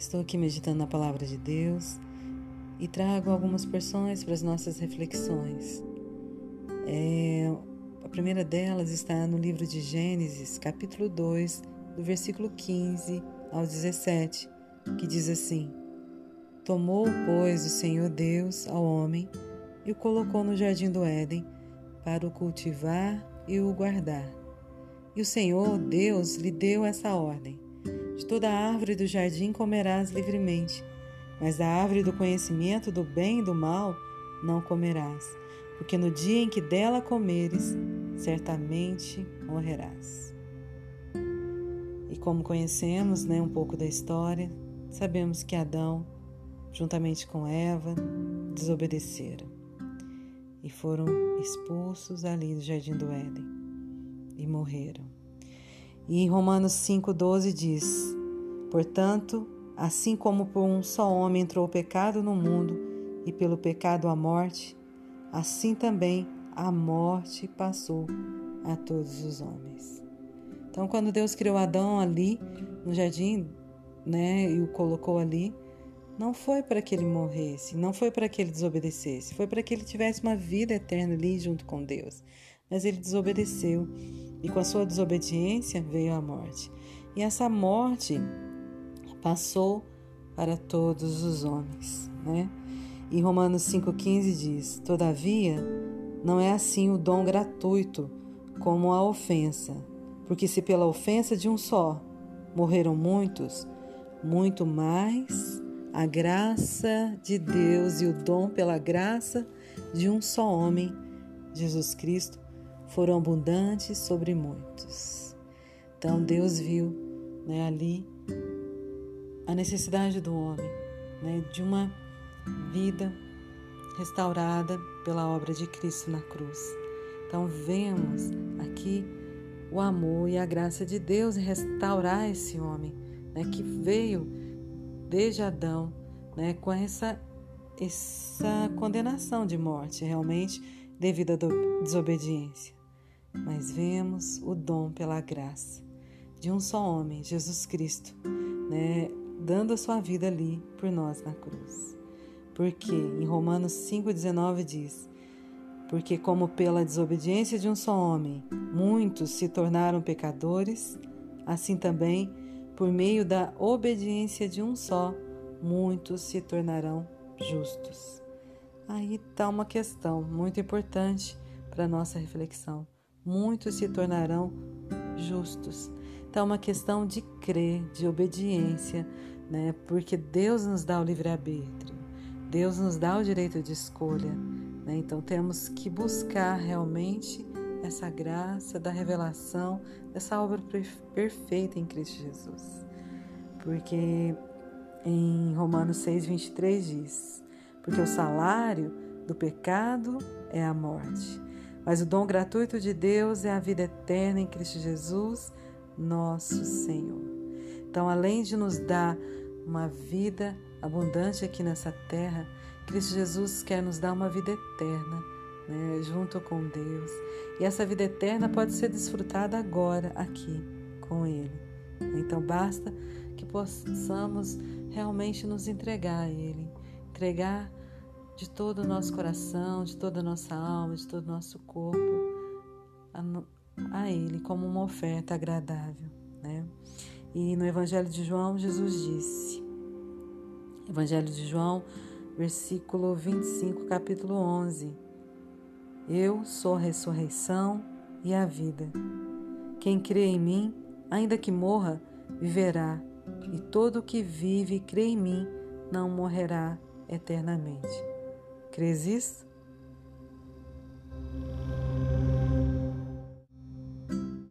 Estou aqui meditando na palavra de Deus e trago algumas porções para as nossas reflexões. É, a primeira delas está no livro de Gênesis, capítulo 2, do versículo 15 ao 17, que diz assim: Tomou, pois, o Senhor Deus ao homem e o colocou no jardim do Éden para o cultivar e o guardar. E o Senhor Deus lhe deu essa ordem: De toda árvore do jardim comerás livremente, mas da árvore do conhecimento do bem e do mal não comerás, porque no dia em que dela comeres, certamente morrerás. E como conhecemos né, um pouco da história, sabemos que Adão, juntamente com Eva, desobedeceram e foram expulsos ali do jardim do Éden e morreram. E em Romanos 5,12 diz: Portanto, assim como por um só homem entrou o pecado no mundo, e pelo pecado a morte, assim também a morte passou a todos os homens. Então, quando Deus criou Adão ali no jardim, né, e o colocou ali, não foi para que ele morresse, não foi para que ele desobedecesse, foi para que ele tivesse uma vida eterna ali junto com Deus. Mas ele desobedeceu e com a sua desobediência veio a morte. E essa morte passou para todos os homens, né? E Romanos 5,15 diz: Todavia, não é assim o dom gratuito como a ofensa, porque se pela ofensa de um só morreram muitos, muito mais a graça de Deus e o dom pela graça de um só homem, Jesus Cristo, foram abundantes sobre muitos. Então Deus viu né, ali a necessidade do homem, né, de uma vida restaurada pela obra de Cristo na cruz. Então vemos aqui o amor e a graça de Deus em restaurar esse homem, né, que veio desde Adão, né, com essa essa condenação de morte, realmente devido à desobediência mas vemos o dom pela graça de um só homem, Jesus Cristo, né, dando a sua vida ali por nós na cruz. Porque em Romanos 5,19 diz: Porque, como pela desobediência de um só homem muitos se tornaram pecadores, assim também, por meio da obediência de um só, muitos se tornarão justos. Aí está uma questão muito importante para a nossa reflexão muitos se tornarão justos. Então, é uma questão de crer, de obediência, né? Porque Deus nos dá o livre-arbítrio, Deus nos dá o direito de escolha, né? Então, temos que buscar realmente essa graça da revelação dessa obra perfeita em Cristo Jesus. Porque em Romanos 6, 23 diz: Porque o salário do pecado é a morte mas o dom gratuito de Deus é a vida eterna em Cristo Jesus, nosso Senhor. Então, além de nos dar uma vida abundante aqui nessa terra, Cristo Jesus quer nos dar uma vida eterna, né, junto com Deus. E essa vida eterna pode ser desfrutada agora, aqui, com Ele. Então, basta que possamos realmente nos entregar a Ele, entregar de todo o nosso coração, de toda a nossa alma, de todo o nosso corpo a, a Ele como uma oferta agradável. Né? E no Evangelho de João, Jesus disse, Evangelho de João, versículo 25, capítulo 11: Eu sou a ressurreição e a vida. Quem crê em mim, ainda que morra, viverá, e todo o que vive e crê em mim não morrerá eternamente. Crês isso?